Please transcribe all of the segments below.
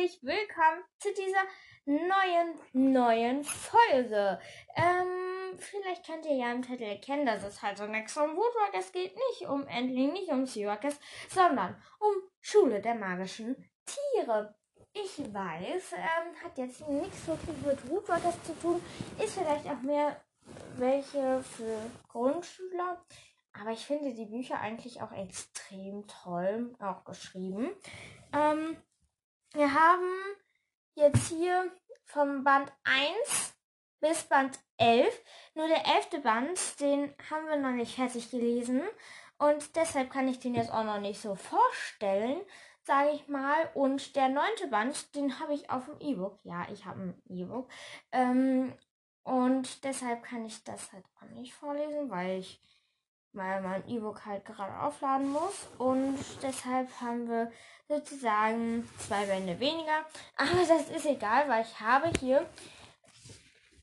herzlich willkommen zu dieser neuen, neuen Folge. Ähm, vielleicht könnt ihr ja im Titel erkennen, dass es halt so nichts um Woodwalkers geht. Nicht um Endling, nicht um Seawalkers, sondern um Schule der magischen Tiere. Ich weiß, ähm, hat jetzt nichts so viel mit Woodwalkers zu tun. Ist vielleicht auch mehr welche für Grundschüler. Aber ich finde die Bücher eigentlich auch extrem toll auch geschrieben. Ähm, wir haben jetzt hier vom Band 1 bis Band 11. Nur der elfte Band, den haben wir noch nicht fertig gelesen. Und deshalb kann ich den jetzt auch noch nicht so vorstellen, sage ich mal. Und der neunte Band, den habe ich auf dem E-Book. Ja, ich habe ein E-Book. Ähm, und deshalb kann ich das halt auch nicht vorlesen, weil ich weil mein E-Book halt gerade aufladen muss. Und deshalb haben wir sozusagen zwei Bände weniger. Aber das ist egal, weil ich habe hier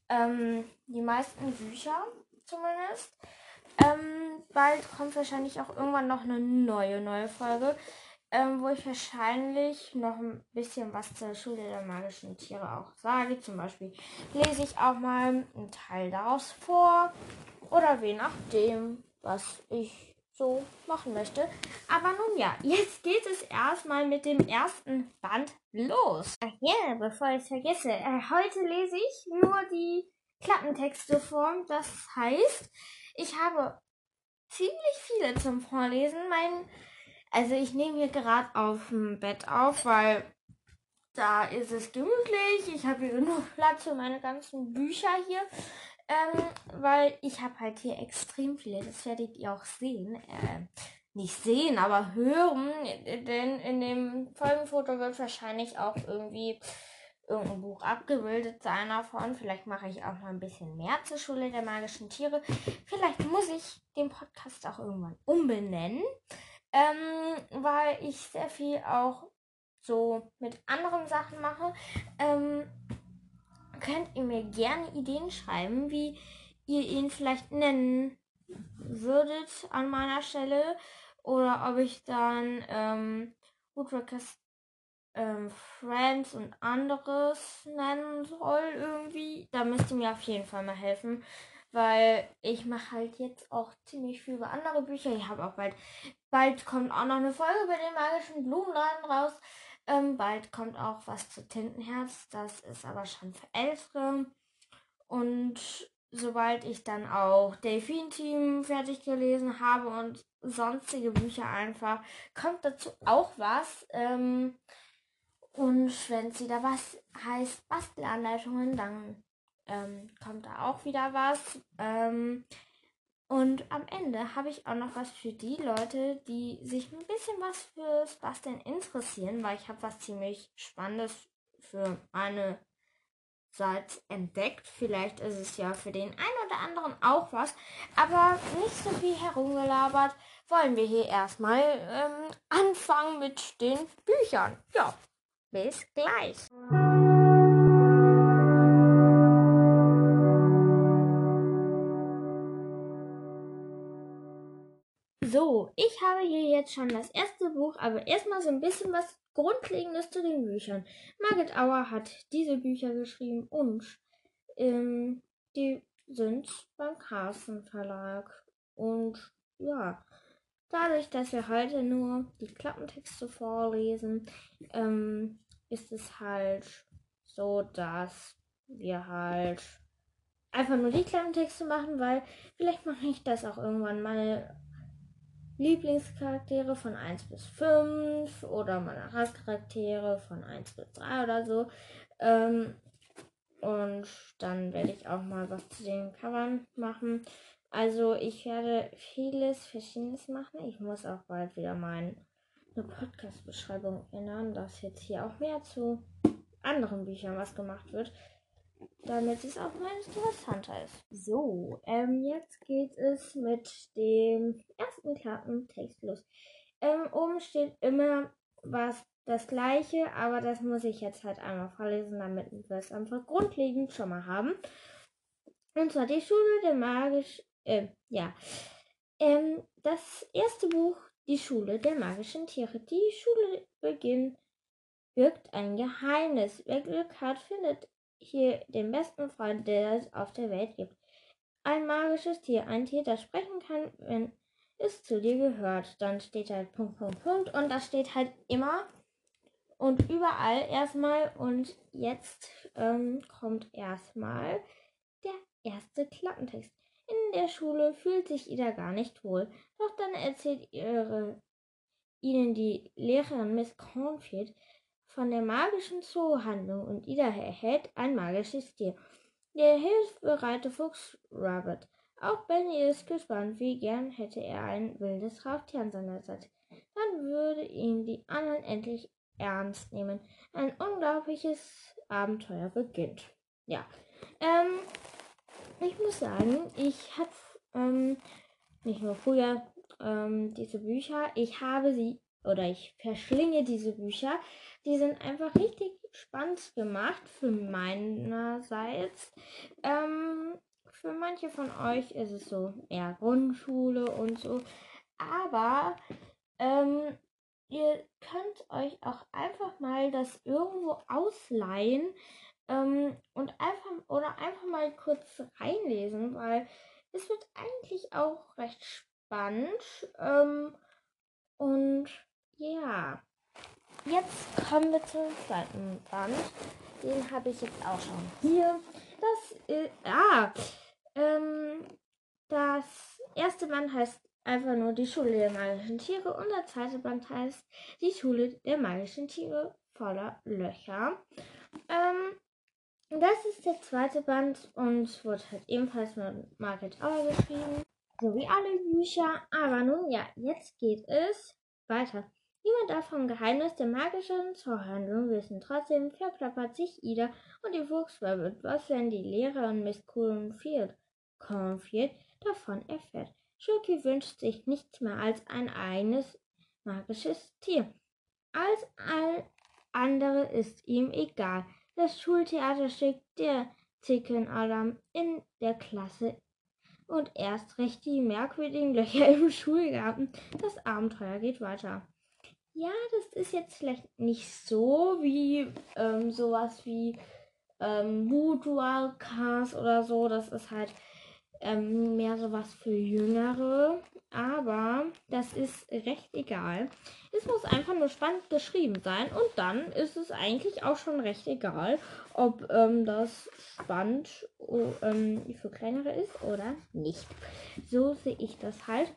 ähm, die meisten Bücher zumindest. Ähm, bald kommt wahrscheinlich auch irgendwann noch eine neue, neue Folge, ähm, wo ich wahrscheinlich noch ein bisschen was zur Schule der magischen Tiere auch sage. Zum Beispiel lese ich auch mal einen Teil daraus vor. Oder je nachdem, was ich so machen möchte. Aber nun ja, jetzt geht es erstmal mit dem ersten Band los. Ach ja, bevor ich es vergesse, äh, heute lese ich nur die Klappentexte vor. Das heißt, ich habe ziemlich viele zum Vorlesen. Mein, also ich nehme hier gerade auf dem Bett auf, weil da ist es gemütlich. Ich habe hier genug Platz für meine ganzen Bücher hier. Ähm, weil ich habe halt hier extrem viele, das werdet ihr auch sehen. Äh, nicht sehen, aber hören. Denn in dem Folgenfoto wird wahrscheinlich auch irgendwie irgendein Buch abgebildet sein davon. Vielleicht mache ich auch mal ein bisschen mehr zur Schule der magischen Tiere. Vielleicht muss ich den Podcast auch irgendwann umbenennen. Ähm, weil ich sehr viel auch so mit anderen Sachen mache. Ähm, könnt ihr mir gerne Ideen schreiben, wie ihr ihn vielleicht nennen würdet an meiner Stelle. Oder ob ich dann ähm, Woodworkers ähm, Friends und anderes nennen soll irgendwie. Da müsst ihr mir auf jeden Fall mal helfen. Weil ich mache halt jetzt auch ziemlich viel über andere Bücher. Ich habe auch bald, bald kommt auch noch eine Folge über den magischen Blumenladen raus. Ähm, bald kommt auch was zu Tintenherz. Das ist aber schon für Ältere. Und sobald ich dann auch Delfin Team fertig gelesen habe und sonstige Bücher einfach, kommt dazu auch was. Ähm, und wenn sie da was heißt Bastelanleitungen, dann ähm, kommt da auch wieder was. Ähm, und am Ende habe ich auch noch was für die Leute, die sich ein bisschen was fürs Basteln interessieren, weil ich habe was ziemlich Spannendes für eine Seite entdeckt. Vielleicht ist es ja für den einen oder anderen auch was, aber nicht so viel herumgelabert. Wollen wir hier erstmal ähm, anfangen mit den Büchern. Ja, bis gleich. So, ich habe hier jetzt schon das erste Buch, aber erstmal so ein bisschen was Grundlegendes zu den Büchern. Margit Auer hat diese Bücher geschrieben und ähm, die sind beim Carsten Verlag. Und ja, dadurch, dass wir heute nur die Klappentexte vorlesen, ähm, ist es halt so, dass wir halt einfach nur die Klappentexte machen, weil vielleicht mache ich das auch irgendwann mal Lieblingscharaktere von 1 bis 5 oder meine Hasscharaktere von 1 bis 3 oder so. Ähm, und dann werde ich auch mal was zu den Covern machen. Also ich werde vieles Verschiedenes machen. Ich muss auch bald wieder meine Podcast-Beschreibung ändern, dass jetzt hier auch mehr zu anderen Büchern was gemacht wird damit es auch mal interessanter ist. So, ähm, jetzt geht es mit dem ersten Klappentext los. Ähm, oben steht immer was das gleiche, aber das muss ich jetzt halt einmal vorlesen, damit wir es einfach grundlegend schon mal haben. Und zwar die Schule der magisch, äh, ja. Ähm, das erste Buch, die Schule der magischen Tiere. Die Schule beginnt birgt ein Geheimnis. Wer Glück hat, findet hier den besten Freund, der es auf der Welt gibt. Ein magisches Tier, ein Tier, das sprechen kann, wenn es zu dir gehört. Dann steht halt Punkt, Punkt, Punkt und das steht halt immer und überall erstmal. Und jetzt ähm, kommt erstmal der erste Klappentext. In der Schule fühlt sich Ida gar nicht wohl, doch dann erzählt ihre, ihnen die Lehrerin Miss Cornfield von der magischen Zoohandlung und Ida erhält ein magisches Tier. Der hilfsbereite Fuchs Rabbit. Auch Benny ist gespannt, wie gern hätte er ein wildes Raubtier an seiner Seite. Dann würde ihn die anderen endlich ernst nehmen. Ein unglaubliches Abenteuer beginnt. Ja, ähm, ich muss sagen, ich habe ähm, nicht nur früher ähm, diese Bücher, ich habe sie oder ich verschlinge diese Bücher. Die sind einfach richtig spannend gemacht für meinerseits. Ähm, für manche von euch ist es so eher Grundschule und so. Aber ähm, ihr könnt euch auch einfach mal das irgendwo ausleihen ähm, und einfach oder einfach mal kurz reinlesen, weil es wird eigentlich auch recht spannend. Ähm, und ja, jetzt kommen wir zum zweiten Band. Den habe ich jetzt auch schon hier. Das ist, ah, ähm, das erste Band heißt einfach nur die Schule der magischen Tiere und der zweite Band heißt die Schule der magischen Tiere voller Löcher. Ähm, das ist der zweite Band und wurde halt ebenfalls mit Margaret Auer geschrieben, so wie alle Bücher. Aber nun ja, jetzt geht es weiter. Niemand darf vom Geheimnis der magischen Zauberhandlung wissen. Trotzdem verplappert sich Ida und die Fuchsrabbit, was wenn die Lehrerin Miss Cornfield, Cornfield davon erfährt. Schurki wünscht sich nichts mehr als ein eigenes magisches Tier. Als all andere ist ihm egal. Das Schultheaterstück der Zickenalarm in der Klasse und erst recht die merkwürdigen Löcher im Schulgarten. Das Abenteuer geht weiter. Ja, das ist jetzt vielleicht nicht so wie ähm, sowas wie ähm, Boudoir Cars oder so. Das ist halt ähm, mehr sowas für Jüngere. Aber das ist recht egal. Es muss einfach nur spannend geschrieben sein. Und dann ist es eigentlich auch schon recht egal, ob ähm, das spannend oh, ähm, für kleinere ist oder nicht. So sehe ich das halt.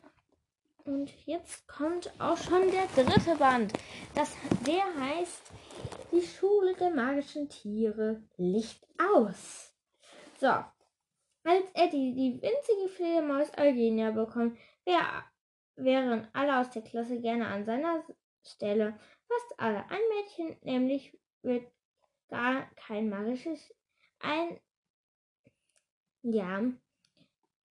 Und jetzt kommt auch schon der dritte Band. Das, der heißt Die Schule der magischen Tiere Licht aus. So, als Eddie die winzige Fledermaus Eugenia bekommt, wär, wären alle aus der Klasse gerne an seiner Stelle. Fast alle. Ein Mädchen nämlich wird gar kein magisches. Ein. Ja.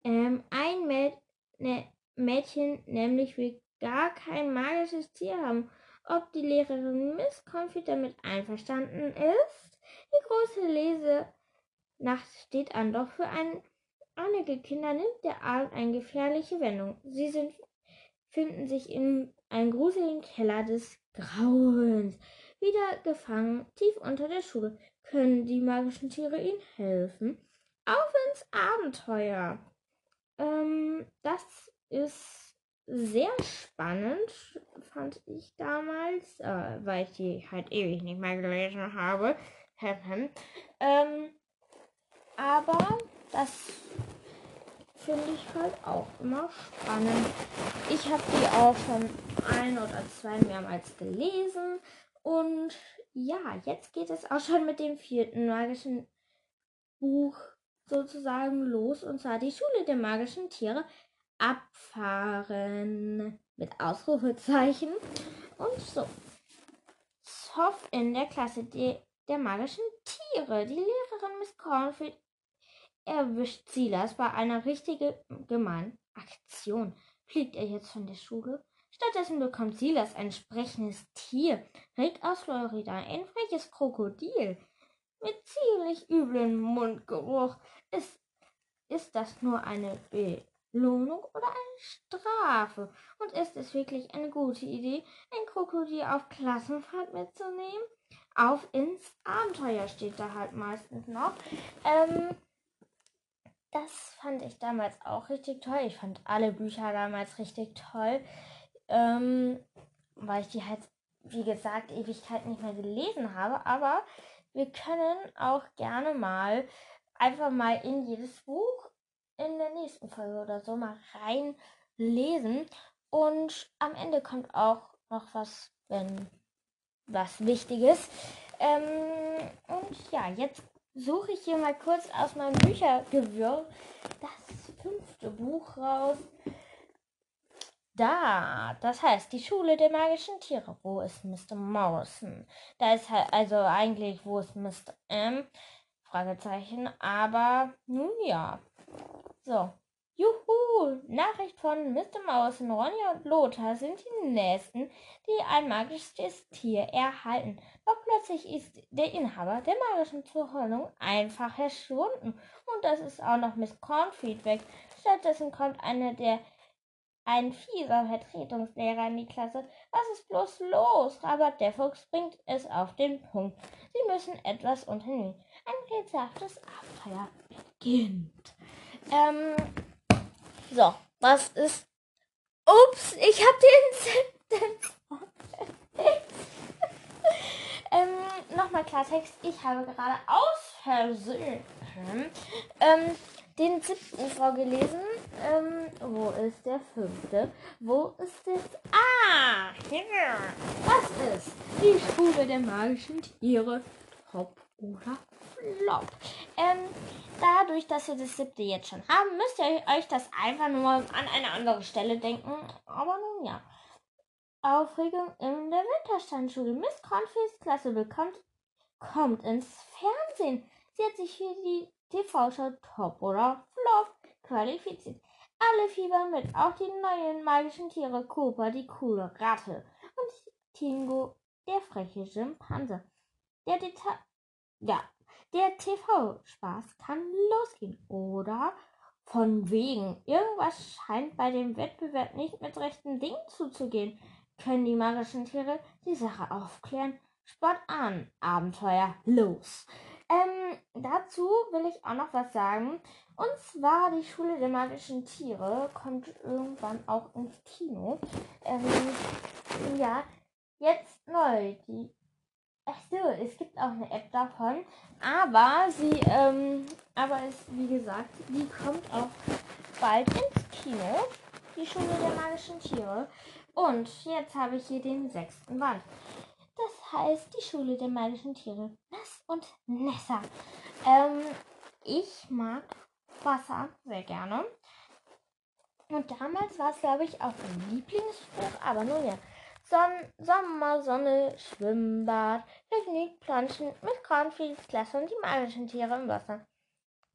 Ähm, ein Mäd ne, Mädchen nämlich will gar kein magisches Tier haben. Ob die Lehrerin Miss Confi damit einverstanden ist? Die große Lese Nacht steht an, doch für ein, einige Kinder nimmt der Abend eine gefährliche Wendung. Sie sind, finden sich in einem gruseligen Keller des Grauens, wieder gefangen, tief unter der Schule. Können die magischen Tiere ihnen helfen? Auf ins Abenteuer! Ähm, das ist sehr spannend, fand ich damals, äh, weil ich die halt ewig nicht mehr gelesen habe. ähm, aber das finde ich halt auch immer spannend. Ich habe die auch schon ein oder zwei mehrmals gelesen. Und ja, jetzt geht es auch schon mit dem vierten magischen Buch sozusagen los. Und zwar die Schule der magischen Tiere abfahren. Mit Ausrufezeichen. Und so. Soft in der Klasse die, der magischen Tiere. Die Lehrerin Miss Cornfield erwischt Silas bei einer richtigen gemeinen Aktion. Fliegt er jetzt von der Schule? Stattdessen bekommt Silas ein sprechendes Tier, Rick aus Florida, ein freches Krokodil. Mit ziemlich üblem Mundgeruch. Ist, ist das nur eine Belohnung oder eine Strafe? Und ist es wirklich eine gute Idee, ein Krokodil auf Klassenfahrt mitzunehmen? auf ins Abenteuer steht da halt meistens noch. Ähm, das fand ich damals auch richtig toll. Ich fand alle Bücher damals richtig toll, ähm, weil ich die halt, wie gesagt, Ewigkeit nicht mehr gelesen habe. Aber wir können auch gerne mal einfach mal in jedes Buch in der nächsten Folge oder so mal reinlesen. Und am Ende kommt auch noch was, wenn was Wichtiges. Ähm, und ja, jetzt suche ich hier mal kurz aus meinem Büchergewirr das fünfte Buch raus. Da, das heißt die Schule der magischen Tiere. Wo ist Mr. Morrison? Da ist halt, also eigentlich, wo ist Mr. M? Fragezeichen, aber nun ja. So, Juhu! Nachricht von Mr. Maus, Ronja und Lothar sind die Nächsten, die ein magisches Tier erhalten. Doch plötzlich ist der Inhaber der magischen Zuhörung einfach verschwunden. Und das ist auch noch Miss Cornfeed weg. Stattdessen kommt einer der ein fieser Vertretungslehrer in die Klasse. Was ist bloß los? Aber der Fuchs bringt es auf den Punkt. Sie müssen etwas unternehmen. Ein rätselhaftes Abenteuer beginnt. Ähm, so, was ist. Ups, ich hab den ähm, Nochmal Klartext. Ich habe gerade aus Versehen ähm, den siebten vorgelesen. Ähm, wo ist der fünfte? Wo ist es? Ah, hier. Was ist die Schule der magischen Tiere? Top oder Flop? Ähm, dadurch, dass wir das siebte jetzt schon haben, müsst ihr euch das einfach nur an eine andere Stelle denken. Aber nun ja. Aufregung in der Winterstandschule. Miss Confies Klasse bekommt, kommt ins Fernsehen. Sie hat sich für die TV-Show Top oder Flop qualifiziert. Alle fiebern mit, auch die neuen magischen Tiere Cooper, die coole Ratte und Tingo, der freche Schimpanse. Der Deta ja, der TV-Spaß kann losgehen. Oder von wegen, irgendwas scheint bei dem Wettbewerb nicht mit rechten Dingen zuzugehen. Können die magischen Tiere die Sache aufklären? Sport an, Abenteuer, los! Ähm, dazu will ich auch noch was sagen. Und zwar die Schule der magischen Tiere kommt irgendwann auch ins Kino. Ähm, ja, jetzt neu. Die Ach so, es gibt auch eine App davon. Aber sie, ähm, aber es, wie gesagt, die kommt auch bald ins Kino. Die Schule der magischen Tiere. Und jetzt habe ich hier den sechsten Band. Das heißt, die Schule der magischen Tiere. Nass und Nessa. Ähm, ich mag Wasser sehr gerne. Und damals war es, glaube ich, auch mein Lieblingsbuch. Aber nun ja. Son Sommer, Sonne, Schwimmbad, Picknick, Planschen mit Cornflakes, Klasse und die magischen Tiere im Wasser.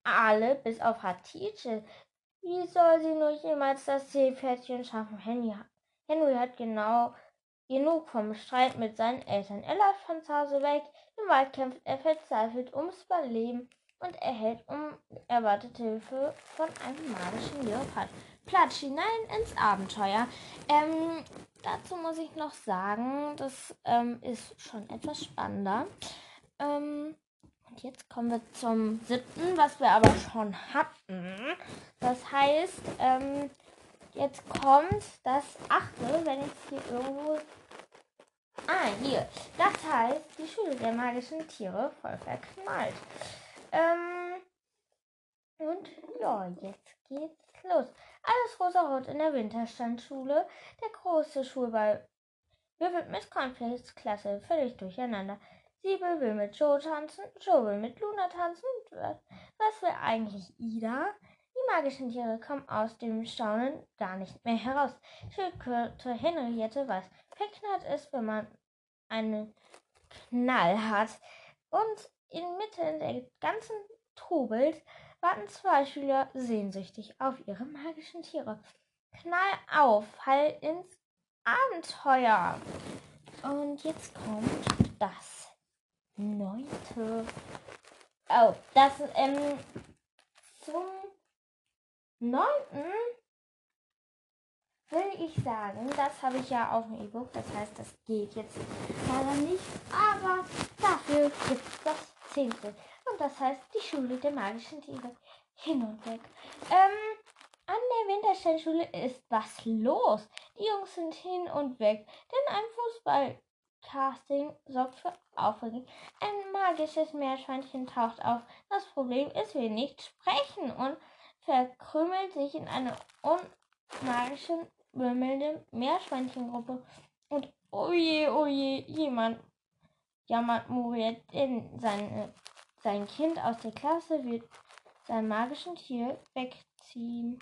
Alle bis auf Hatice. Wie soll sie nur jemals das Seepferdchen schaffen? Henry, Henry hat genau genug vom Streit mit seinen Eltern. Er läuft von zu Hause weg, im Wald kämpft er verzweifelt ums Überleben und erhält unerwartete Hilfe von einem magischen Leopard. Platsch hinein ins Abenteuer. Ähm, dazu muss ich noch sagen, das ähm, ist schon etwas spannender. Ähm, und jetzt kommen wir zum siebten, was wir aber schon hatten. Das heißt, ähm, jetzt kommt das achte, wenn ich hier irgendwo. Ah, hier. Das heißt, die Schule der magischen Tiere voll verknallt. Ähm, und ja, jetzt geht's los. Alles rosa-rot in der Winterstandschule. Der große Schulball wirbelt Miss Cornflakes Klasse völlig durcheinander. Siebel will mit Joe tanzen, Joe will mit Luna tanzen. Was will eigentlich Ida? Die magischen Tiere kommen aus dem Staunen gar nicht mehr heraus. Schildkröte Henriette weiß, verknallt ist, wenn man einen Knall hat. Und inmitten der ganzen Trubels warten zwei Schüler sehnsüchtig auf ihre magischen Tiere. Knall auf, Fall ins Abenteuer. Und jetzt kommt das neunte. Oh, das ähm, zum neunten will ich sagen, das habe ich ja auf dem E-Book, das heißt, das geht jetzt leider nicht, aber dafür gibt es das zehnte. Und das heißt die Schule der magischen Tiere. Hin und weg. Ähm, an der Wintersteinschule ist was los. Die Jungs sind hin und weg, denn ein Fußballcasting sorgt für Aufregung. Ein magisches Meerschweinchen taucht auf. Das Problem ist, wir nicht sprechen und verkrümelt sich in eine unmagische, wimmelnde Meerschweinchengruppe. Und oje, oje, jemand jammert Muriel, sein, sein Kind aus der Klasse wird sein magischen Tier wegziehen.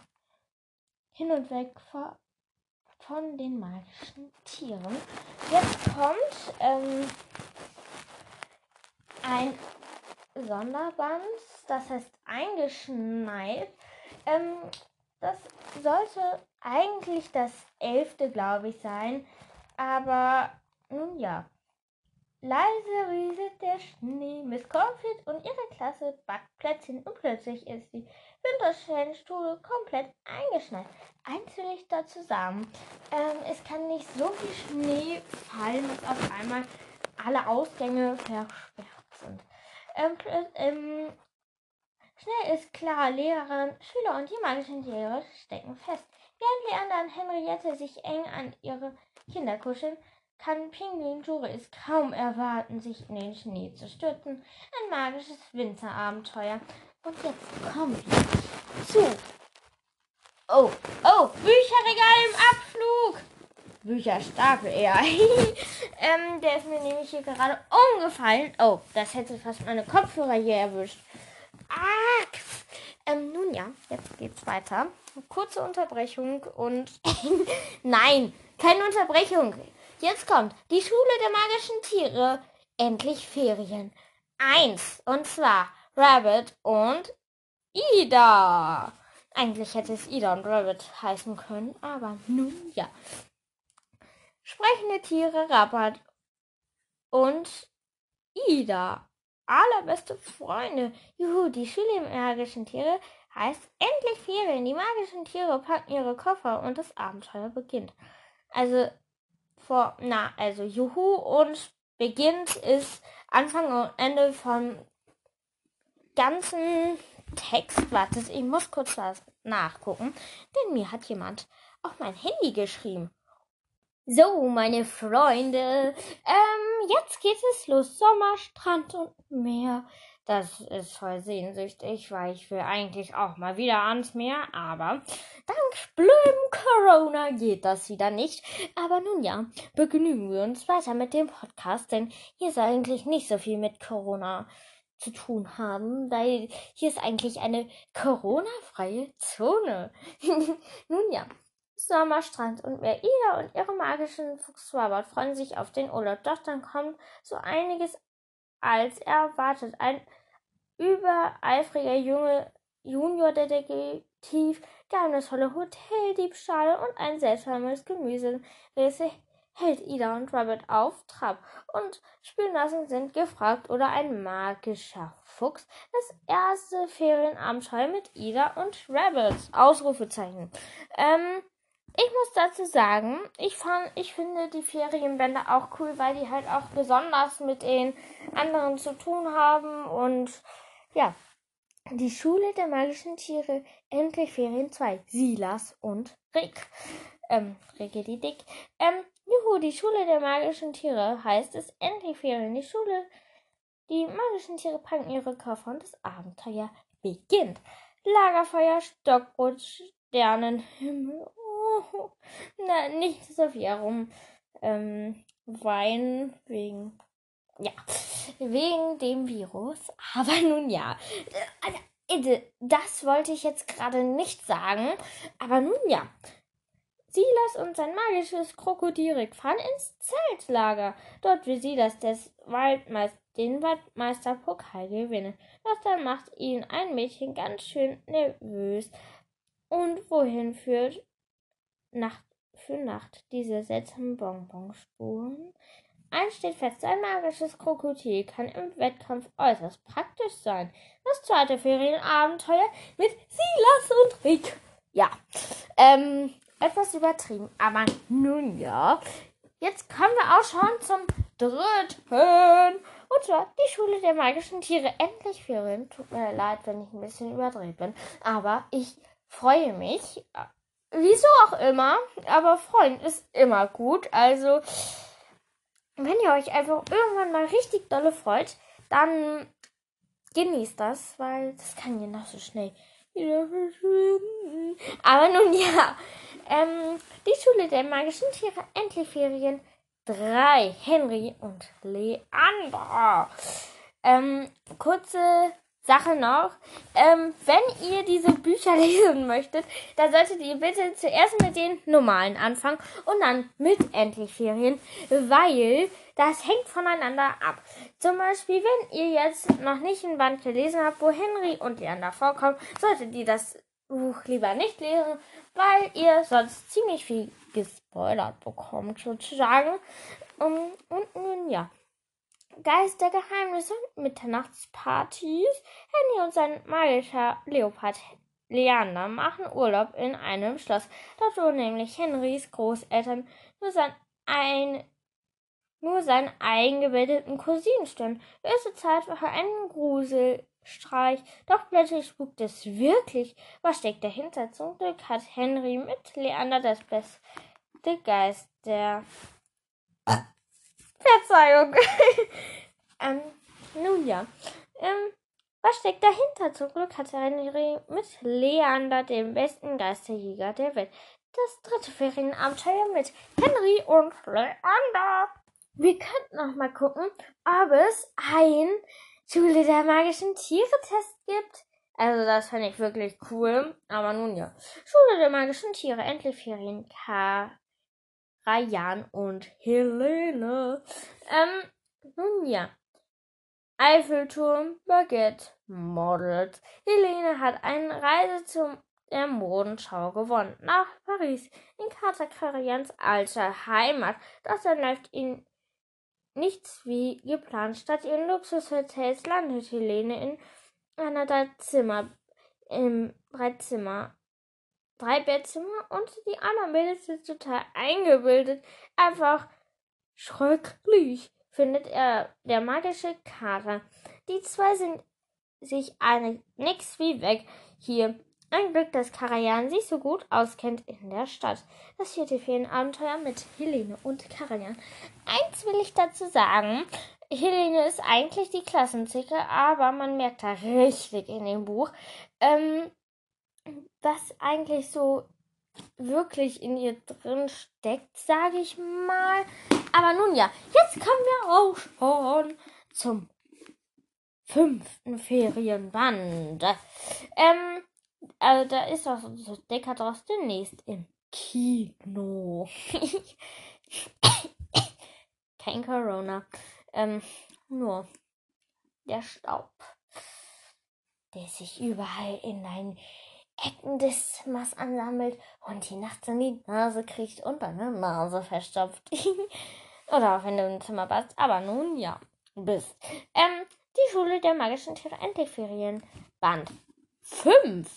Hin und weg von den magischen Tieren. Jetzt kommt ähm, ein Sonderband, das heißt eingeschneit. Ähm, das sollte eigentlich das elfte, glaube ich, sein. Aber nun ja. Leise rieselt der Schnee. Miss Cornfield und ihre Klasse backt Plätzchen und plötzlich ist die Winterstellenstuhl komplett eingeschneit. Eins dazu sagen. Ähm, es kann nicht so viel Schnee fallen, dass auf einmal alle Ausgänge versperrt sind. Ähm, ähm, schnell ist klar, Lehrerin, Schüler und die magischen Tiere stecken fest. Während Leander und Henriette sich eng an ihre Kinder kuscheln, kann Pinguin Juris kaum erwarten, sich in den Schnee zu stürzen. Ein magisches Winterabenteuer. Und jetzt kommen wir zu. Oh, oh, Bücherregal im Abflug. Bücherstapel eher. ähm, der ist mir nämlich hier gerade umgefallen. Oh, das hätte fast meine Kopfhörer hier erwischt. Ah, ähm, nun ja, jetzt geht's weiter. Kurze Unterbrechung und nein, keine Unterbrechung. Jetzt kommt die Schule der magischen Tiere. Endlich Ferien. Eins. Und zwar Rabbit und Ida. Eigentlich hätte es Ida und Rabbit heißen können, aber nun ja. Sprechende Tiere Rabbit und Ida. Allerbeste Freunde. Juhu, die Schule der magischen Tiere heißt endlich Ferien. Die magischen Tiere packen ihre Koffer und das Abenteuer beginnt. Also vor, na, also Juhu und beginnt ist Anfang und Ende vom ganzen Text. Wartet, ich muss kurz was nachgucken, denn mir hat jemand auf mein Handy geschrieben. So, meine Freunde, ähm, jetzt geht es los. Sommer, Strand und Meer. Das ist voll sehnsüchtig, weil ich will eigentlich auch mal wieder ans Meer, aber dank blödem Corona geht das wieder nicht. Aber nun ja, begnügen wir uns weiter mit dem Podcast, denn hier ist eigentlich nicht so viel mit Corona zu tun haben, weil hier ist eigentlich eine Corona-freie Zone. nun ja, Sommerstrand und Meer. Ida und ihre magischen Fuchswabert freuen sich auf den Urlaub. Doch dann kommt so einiges als erwartet. Ein übereifriger junge Juniordetektiv, geheimnisvolle Hoteldiebstahle und ein seltsames Gemüserisse hält Ida und Rabbit auf Trab und Spülnassen sind gefragt oder ein magischer Fuchs. Das erste Ferienabenteuer mit Ida und Rabbit. Ausrufezeichen. Ähm, ich muss dazu sagen, ich fand, ich finde die Ferienbände auch cool, weil die halt auch besonders mit den anderen zu tun haben und ja. Die Schule der magischen Tiere, endlich Ferien 2. Silas und Rick. Ähm, Ricky Dick. Ähm, juhu, die Schule der magischen Tiere heißt es endlich Ferien. Die Schule, die magischen Tiere packen ihre Koffer und das Abenteuer beginnt. Lagerfeuer, Stockbrot, Sternenhimmel, na, nicht so viel herum. Ähm, Wein wegen, ja, wegen dem Virus. Aber nun ja, also, das wollte ich jetzt gerade nicht sagen. Aber nun ja. Silas und sein magisches Krokodilik fahren ins Zeltlager. Dort will Silas des Waldmeist den Waldmeisterpokal gewinnen. Doch dann macht ihn ein Mädchen ganz schön nervös. Und wohin führt Nacht für Nacht diese seltsamen Bonbonspuren. Eins steht fest, ein magisches Krokodil kann im Wettkampf äußerst praktisch sein. Das zweite Ferienabenteuer mit Silas und Rick. Ja, ähm, etwas übertrieben. Aber nun ja. Jetzt kommen wir auch schon zum dritten. Und zwar die Schule der magischen Tiere. Endlich Ferien. Tut mir leid, wenn ich ein bisschen überdreht bin. Aber ich freue mich. Wieso auch immer. Aber freuen ist immer gut. Also, wenn ihr euch einfach irgendwann mal richtig dolle freut, dann genießt das, weil das kann ja noch so schnell wieder verschwinden. Aber nun ja. Ähm, die Schule der magischen Tiere. Endlich Ferien. Drei. Henry und Leander. Ähm, kurze Sache noch. Ähm, wenn ihr diese Bücher lesen möchtet, dann solltet ihr bitte zuerst mit den normalen anfangen und dann mit Endlich Ferien, weil das hängt voneinander ab. Zum Beispiel, wenn ihr jetzt noch nicht ein Band gelesen habt, wo Henry und Leander vorkommen, solltet ihr das Buch lieber nicht lesen, weil ihr sonst ziemlich viel gespoilert bekommt, sozusagen. Um, und nun ja. Geistergeheimnisse, Mitternachtspartys. Henry und sein magischer Leopard Leander machen Urlaub in einem Schloss. Dort wohnen nämlich Henrys Großeltern nur sein ein nur seinen eingebildeten Cousinen stören. Erste Zeit war ein Gruselstreich, doch plötzlich spukt es wirklich. Was steckt dahinter? Zum Glück hat Henry mit Leander das beste Geist der Verzeihung. ähm, nun ja. Ähm, was steckt dahinter? Zum Glück hat Henry mit Leander den besten Geisterjäger der Welt. Das dritte Ferienabenteuer mit Henry und Leander. Wir könnten noch mal gucken, ob es ein Schule der magischen Tiere-Test gibt. Also das fände ich wirklich cool. Aber nun ja. Schule der magischen Tiere, endlich Ferien. Rayan und Helene. Ähm, nun ja. Eiffelturm, Baguette, Models. Helene hat eine Reise zum der Modenschau gewonnen. Nach Paris, in Kater Karians alter Heimat. Doch dann läuft ihn nichts wie geplant. Statt ihren Luxushotels landet Helene in einer drei Zimmer, im Dreizimmer drei Bettzimmer und die anderen Mädels sind total eingebildet. Einfach schrecklich, findet er der magische Kater. Die zwei sind sich einig, nix wie weg hier. Ein Glück, dass Karajan sich so gut auskennt in der Stadt. Das vierte Ferienabenteuer mit Helene und Karajan. Eins will ich dazu sagen. Helene ist eigentlich die Klassenzicke, aber man merkt da richtig in dem Buch, ähm, was eigentlich so wirklich in ihr drin steckt, sage ich mal. Aber nun ja, jetzt kommen wir auch schon zum fünften Ferienband. Ähm, also da ist auch so Decker draus demnächst im Kino. Kein Corona. Ähm, nur der Staub, der sich überall in dein Ecken des Zimmers ansammelt und die nachts in die Nase kriegt und deine Nase verstopft. Oder auch wenn du im Zimmer bist. Aber nun ja, bist. Ähm, die Schule der magischen Tiere Endlich-Ferien. Band 5.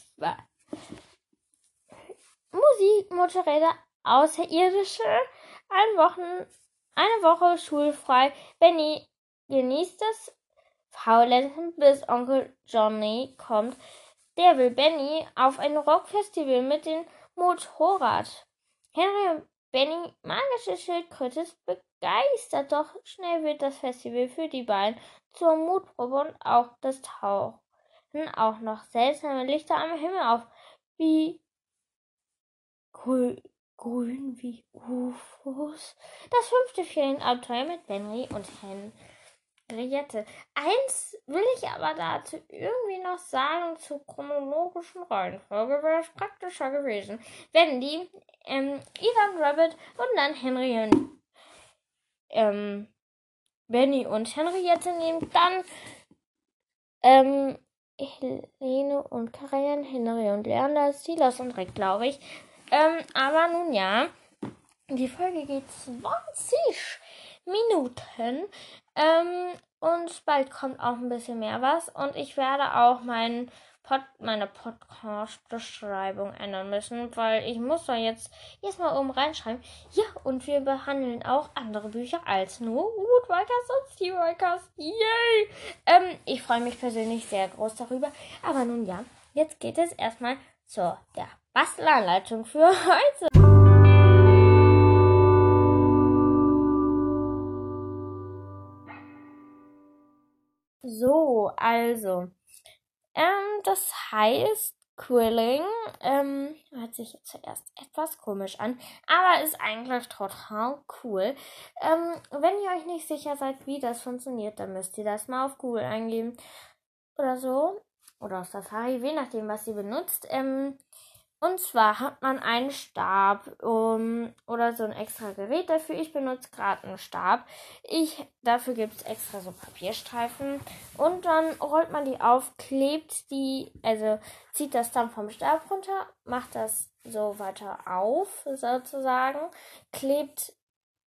Musik, Motorräder, Außerirdische. Ein Wochen, eine Woche schulfrei. Benny genießt das Faulenzen, bis Onkel Johnny kommt. Der will Benny auf ein Rockfestival mit dem Motorrad. Henry und Benny, magische Schildkröte, ist begeistert, doch schnell wird das Festival für die beiden zur Mutprobe und auch das Tauchen auch noch seltsame Lichter am Himmel auf, wie grün, grün wie UFOs. Das fünfte Ferienabenteuer mit Benry und Hen. Henriette. Eins will ich aber dazu irgendwie noch sagen zur chronologischen Reihenfolge, wäre es praktischer gewesen, wenn die ähm, Ethan Rabbit und dann Henry und ähm, Benny und Henriette nehmen, dann ähm, Helene und Karajan, Henry und Leander, Silas und Rick, glaube ich. Ähm, aber nun ja, die Folge geht 20 Minuten. Ähm, und bald kommt auch ein bisschen mehr was. Und ich werde auch meinen Pod meine Podcast-Beschreibung ändern müssen, weil ich muss da jetzt erstmal oben reinschreiben. Ja, und wir behandeln auch andere Bücher als nur Woodwalkers und Steelwalkers. Yay! Ähm, ich freue mich persönlich sehr groß darüber. Aber nun ja, jetzt geht es erstmal zur der Bastelanleitung für heute. So, also. Ähm, das heißt, Quilling ähm, hört sich zuerst etwas komisch an, aber ist eigentlich total cool. Ähm, wenn ihr euch nicht sicher seid, wie das funktioniert, dann müsst ihr das mal auf Google eingeben oder so. Oder auf Safari, je nachdem, was ihr benutzt. Ähm, und zwar hat man einen Stab um, oder so ein extra Gerät dafür. Ich benutze gerade einen Stab. Ich, dafür gibt es extra so Papierstreifen. Und dann rollt man die auf, klebt die, also zieht das dann vom Stab runter, macht das so weiter auf sozusagen, klebt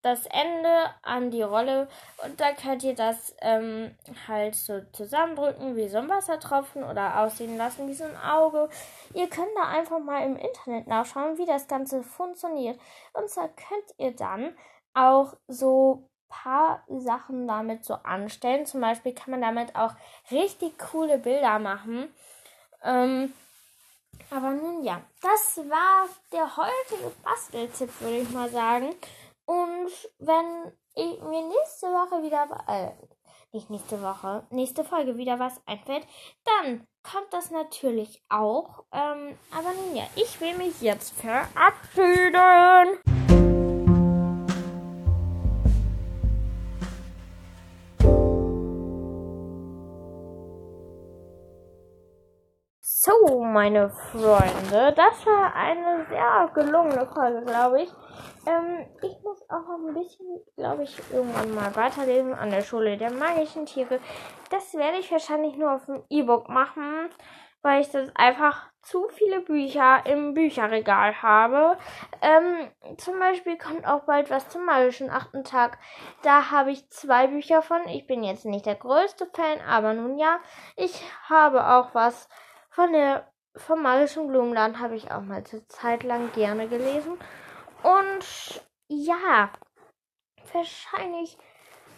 das Ende an die Rolle und da könnt ihr das ähm, halt so zusammendrücken wie so ein Wassertropfen oder aussehen lassen wie so ein Auge. Ihr könnt da einfach mal im Internet nachschauen, wie das Ganze funktioniert. Und zwar könnt ihr dann auch so paar Sachen damit so anstellen. Zum Beispiel kann man damit auch richtig coole Bilder machen. Ähm, aber nun ja, das war der heutige Basteltipp, würde ich mal sagen. Und wenn ich mir nächste Woche wieder, äh, nicht nächste Woche, nächste Folge wieder was einfällt, dann kommt das natürlich auch. Ähm, aber nun ja, ich will mich jetzt verabschieden. So, meine Freunde, das war eine sehr gelungene Folge, glaube ich. Ähm, ich muss auch ein bisschen, glaube ich, irgendwann mal weiterlesen an der Schule der magischen Tiere. Das werde ich wahrscheinlich nur auf dem E-Book machen, weil ich das einfach zu viele Bücher im Bücherregal habe. Ähm, zum Beispiel kommt auch bald was zum magischen achten Tag. Da habe ich zwei Bücher von. Ich bin jetzt nicht der größte Fan, aber nun ja. Ich habe auch was von der vom magischen Blumenland habe ich auch mal eine Zeit lang gerne gelesen. Und ja, wahrscheinlich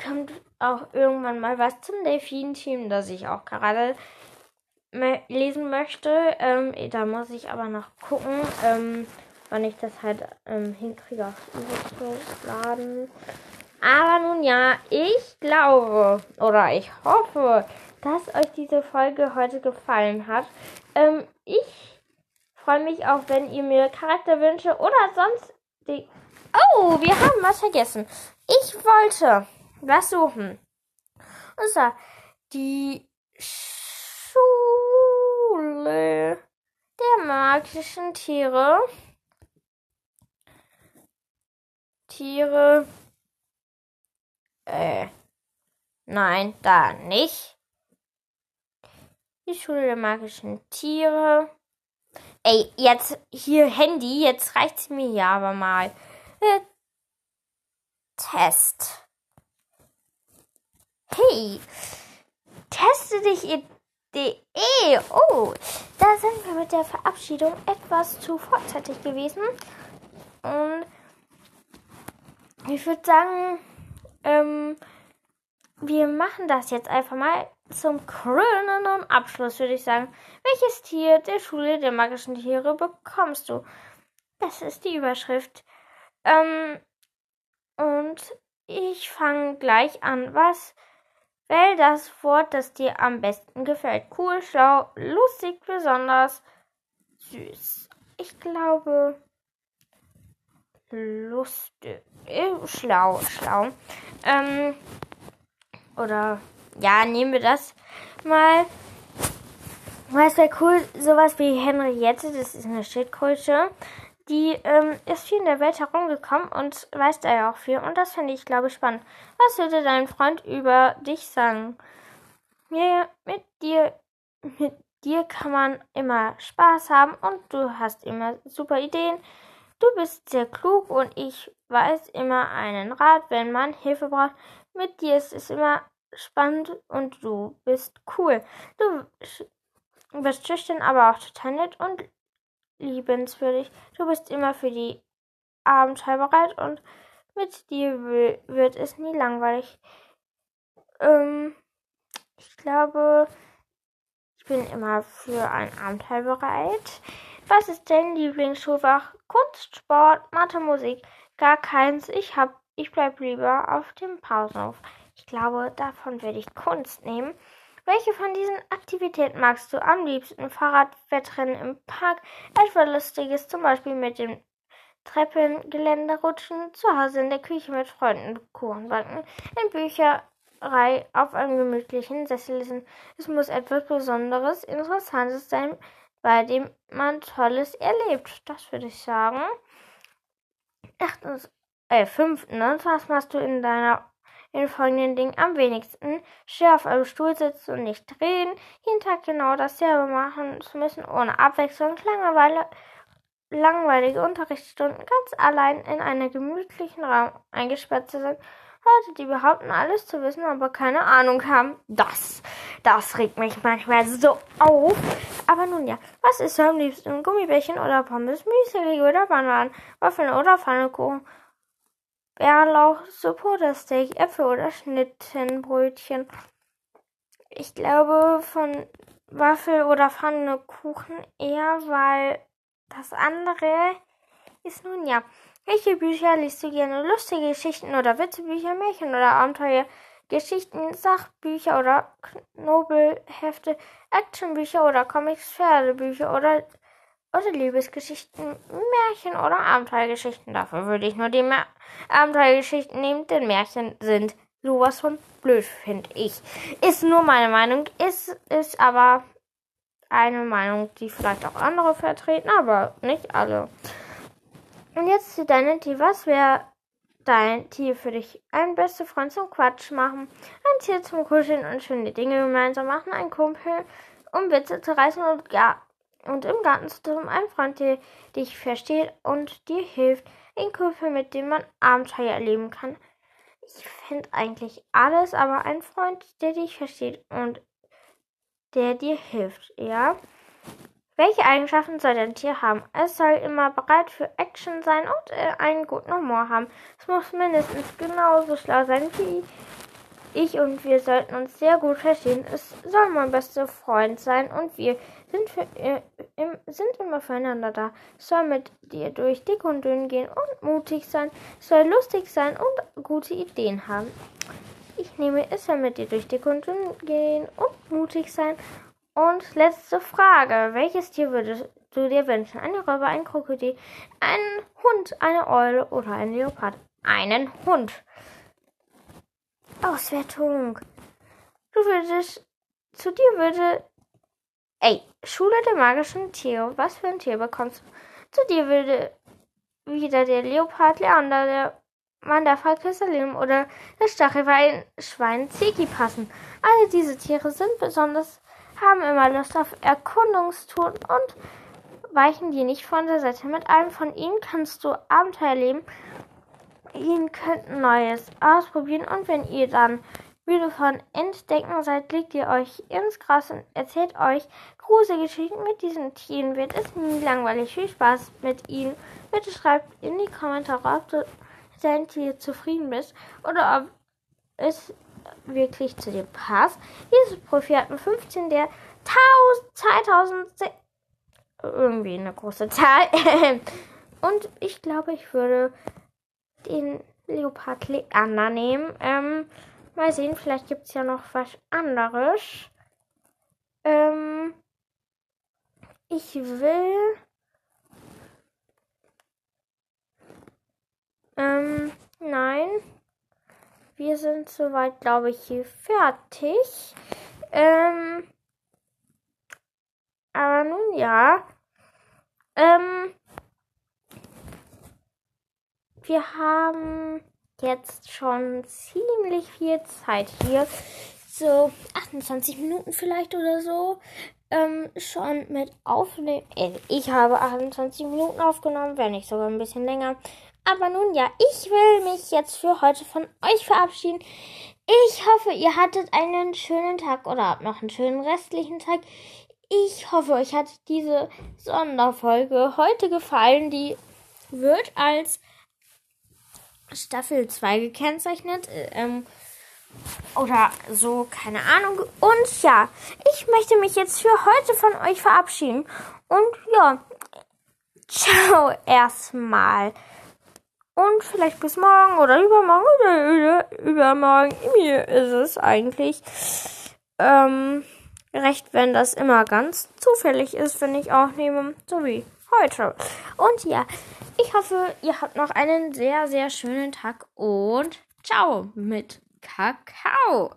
kommt auch irgendwann mal was zum Delfin-Team, das ich auch gerade lesen möchte. Ähm, da muss ich aber noch gucken, ähm, wann ich das halt ähm, hinkriege, zu laden. Aber nun ja, ich glaube oder ich hoffe, dass euch diese Folge heute gefallen hat. Ähm, ich freue mich auch, wenn ihr mir Charakterwünsche oder sonst. Oh, wir haben was vergessen. Ich wollte was suchen. Und zwar die Schule der magischen Tiere. Tiere. Äh. Nein, da nicht. Die Schule der magischen Tiere. Ey, jetzt hier Handy, jetzt reicht's mir hier aber mal. Äh, Test. Hey, teste dich in.de. Oh, da sind wir mit der Verabschiedung etwas zu vorzeitig gewesen. Und ich würde sagen, ähm, wir machen das jetzt einfach mal zum krönenden Abschluss würde ich sagen, welches Tier der Schule der magischen Tiere bekommst du? Das ist die Überschrift. Ähm, und ich fange gleich an. Was wähl das Wort, das dir am besten gefällt? Cool, schlau, lustig, besonders, süß. Ich glaube, lustig, äh, schlau, schlau. Ähm, oder ja, nehmen wir das mal. Was wäre cool, sowas wie Henriette, das ist eine Schildkröte, die ähm, ist viel in der Welt herumgekommen und weiß da ja auch viel. Und das finde ich, glaube ich, spannend. Was würde dein Freund über dich sagen? Mir, mit dir, mit dir kann man immer Spaß haben und du hast immer super Ideen. Du bist sehr klug und ich weiß immer einen Rat, wenn man Hilfe braucht. Mit dir ist es immer spannend und du bist cool. Du bist schüchtern, aber auch total nett und liebenswürdig. Du bist immer für die Abenteuer bereit und mit dir wird es nie langweilig. Ähm, ich glaube, ich bin immer für ein Abenteuer bereit. Was ist dein Lieblingsschulfach? Kunst, Sport, Mathe, Musik? Gar keins. Ich hab, ich bleib lieber auf dem Pausenhof. Ich glaube, davon würde ich Kunst nehmen. Welche von diesen Aktivitäten magst du am liebsten? Fahrradwettrennen im Park, etwas Lustiges, zum Beispiel mit dem Treppengeländer rutschen, zu Hause in der Küche mit Freunden Kuchen backen, in Bücherei auf einem gemütlichen Sessel lesen. Es muss etwas Besonderes, Interessantes sein, bei dem man Tolles erlebt. Das würde ich sagen. Achtens, äh, fünftens, was machst du in deiner in folgenden Dingen am wenigsten. Schwer auf einem Stuhl sitzen und nicht reden, jeden Tag genau dasselbe machen zu müssen, ohne Abwechslung, Langeweile, langweilige Unterrichtsstunden, ganz allein in einem gemütlichen Raum eingesperrt zu sein. Leute, die behaupten, alles zu wissen, aber keine Ahnung haben. Das, das regt mich manchmal so auf. Aber nun ja, was ist am liebsten? Gummibärchen oder Pommes, Müsli oder Bananen, Waffeln oder Pfannkuchen? Bärlauch, oder Steak, Äpfel oder Schnittenbrötchen. Ich glaube von Waffel oder Pfannkuchen eher, weil das andere ist nun ja. Welche Bücher liest du gerne? Lustige Geschichten oder Witzebücher, Märchen oder Abenteuer, Geschichten, Sachbücher oder Knobelhefte, Actionbücher oder Comics, Pferdebücher oder oder Liebesgeschichten, Märchen oder Abenteuergeschichten. Dafür würde ich nur die Mer Abenteuergeschichten nehmen, denn Märchen sind sowas von blöd, finde ich. Ist nur meine Meinung, ist, ist aber eine Meinung, die vielleicht auch andere vertreten, aber nicht alle. Und jetzt zu deinem Tier. Was wäre dein Tier für dich? Ein bester Freund zum Quatsch machen, ein Tier zum Kuscheln und schöne Dinge gemeinsam machen, ein Kumpel, um Witze zu reißen und gar und im Garten zu tun, ein Freund, der dich versteht und dir hilft, ein Kumpel, mit dem man Abenteuer erleben kann. Ich finde eigentlich alles, aber ein Freund, der dich versteht und der dir hilft, ja? Welche Eigenschaften soll dein Tier haben? Es soll immer bereit für Action sein und äh, einen guten Humor haben. Es muss mindestens genauso schlau sein wie ich und wir sollten uns sehr gut verstehen. Es soll mein bester Freund sein und wir sind, für, äh, im, sind immer füreinander da. Es soll mit dir durch dick und dünn gehen und mutig sein. Es soll lustig sein und gute Ideen haben. Ich nehme, es soll mit dir durch dick und dünn gehen und mutig sein. Und letzte Frage. Welches Tier würdest du dir wünschen? Eine Robbe, ein Krokodil, einen Hund, eine Eule oder ein Leopard? Einen Hund. Auswertung. Du würdest, zu dir würde, ey, Schule der magischen Tiere, was für ein Tier bekommst du? Zu dir würde wieder der Leopard Leander, der Wanderfalke Salim oder das Stachelschwein Zeki passen. Alle diese Tiere sind besonders, haben immer Lust auf Erkundungstour und weichen dir nicht von der Seite. Mit einem von ihnen kannst du Abenteuer leben Ihr könnt Neues ausprobieren und wenn ihr dann müde von Entdecken seid, legt ihr euch ins Gras und erzählt euch gruselige Geschichten mit diesen Tieren. Wird es nie langweilig. Viel Spaß mit ihnen. Bitte schreibt in die Kommentare, ob du mit deinem Tier zufrieden bist oder ob es wirklich zu dir passt. Dieses Profi hat 15 der 1000, 2000, irgendwie eine große Zahl. und ich glaube, ich würde den Leopard Leander nehmen. Ähm, mal sehen, vielleicht gibt es ja noch was anderes. Ähm, ich will. Ähm, nein. Wir sind soweit, glaube ich, hier fertig. Ähm, aber nun ja. Ähm, wir haben jetzt schon ziemlich viel Zeit hier. So 28 Minuten vielleicht oder so. Ähm, schon mit aufnehmen. Äh, ich habe 28 Minuten aufgenommen, wenn nicht sogar ein bisschen länger. Aber nun ja, ich will mich jetzt für heute von euch verabschieden. Ich hoffe, ihr hattet einen schönen Tag oder habt noch einen schönen restlichen Tag. Ich hoffe, euch hat diese Sonderfolge heute gefallen. Die wird als Staffel 2 gekennzeichnet. Ähm, oder so, keine Ahnung. Und ja, ich möchte mich jetzt für heute von euch verabschieden. Und ja, ciao erstmal. Und vielleicht bis morgen oder übermorgen oder übermorgen. Mir ist es eigentlich ähm, recht, wenn das immer ganz zufällig ist, wenn ich aufnehme, so wie heute. Und ja, ich hoffe, ihr habt noch einen sehr, sehr schönen Tag und ciao mit Kakao.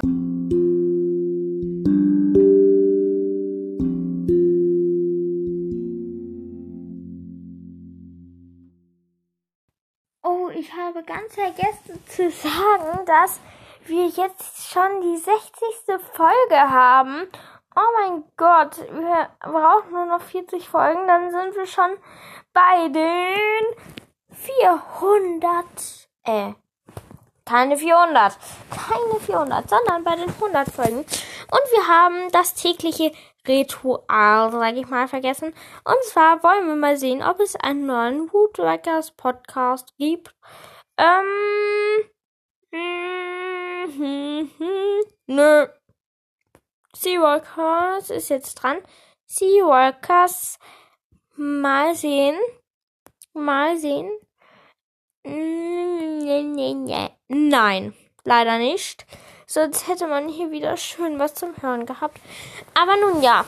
Oh, ich habe ganz vergessen zu sagen, dass wir jetzt schon die 60. Folge haben. Oh mein Gott, wir brauchen nur noch 40 Folgen, dann sind wir schon bei den 400. Äh, keine 400. Keine 400, sondern bei den 100 Folgen. Und wir haben das tägliche Ritual, sage ich mal, vergessen. Und zwar wollen wir mal sehen, ob es einen neuen Woodworkers Podcast gibt. Ähm. Hm, hm, nö. Seaworkers ist jetzt dran. Seaworkers. Mal sehen. Mal sehen. Nein, leider nicht. Sonst hätte man hier wieder schön was zum Hören gehabt. Aber nun ja,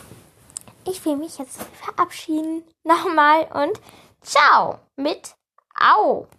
ich will mich jetzt verabschieden. Nochmal und ciao mit Au.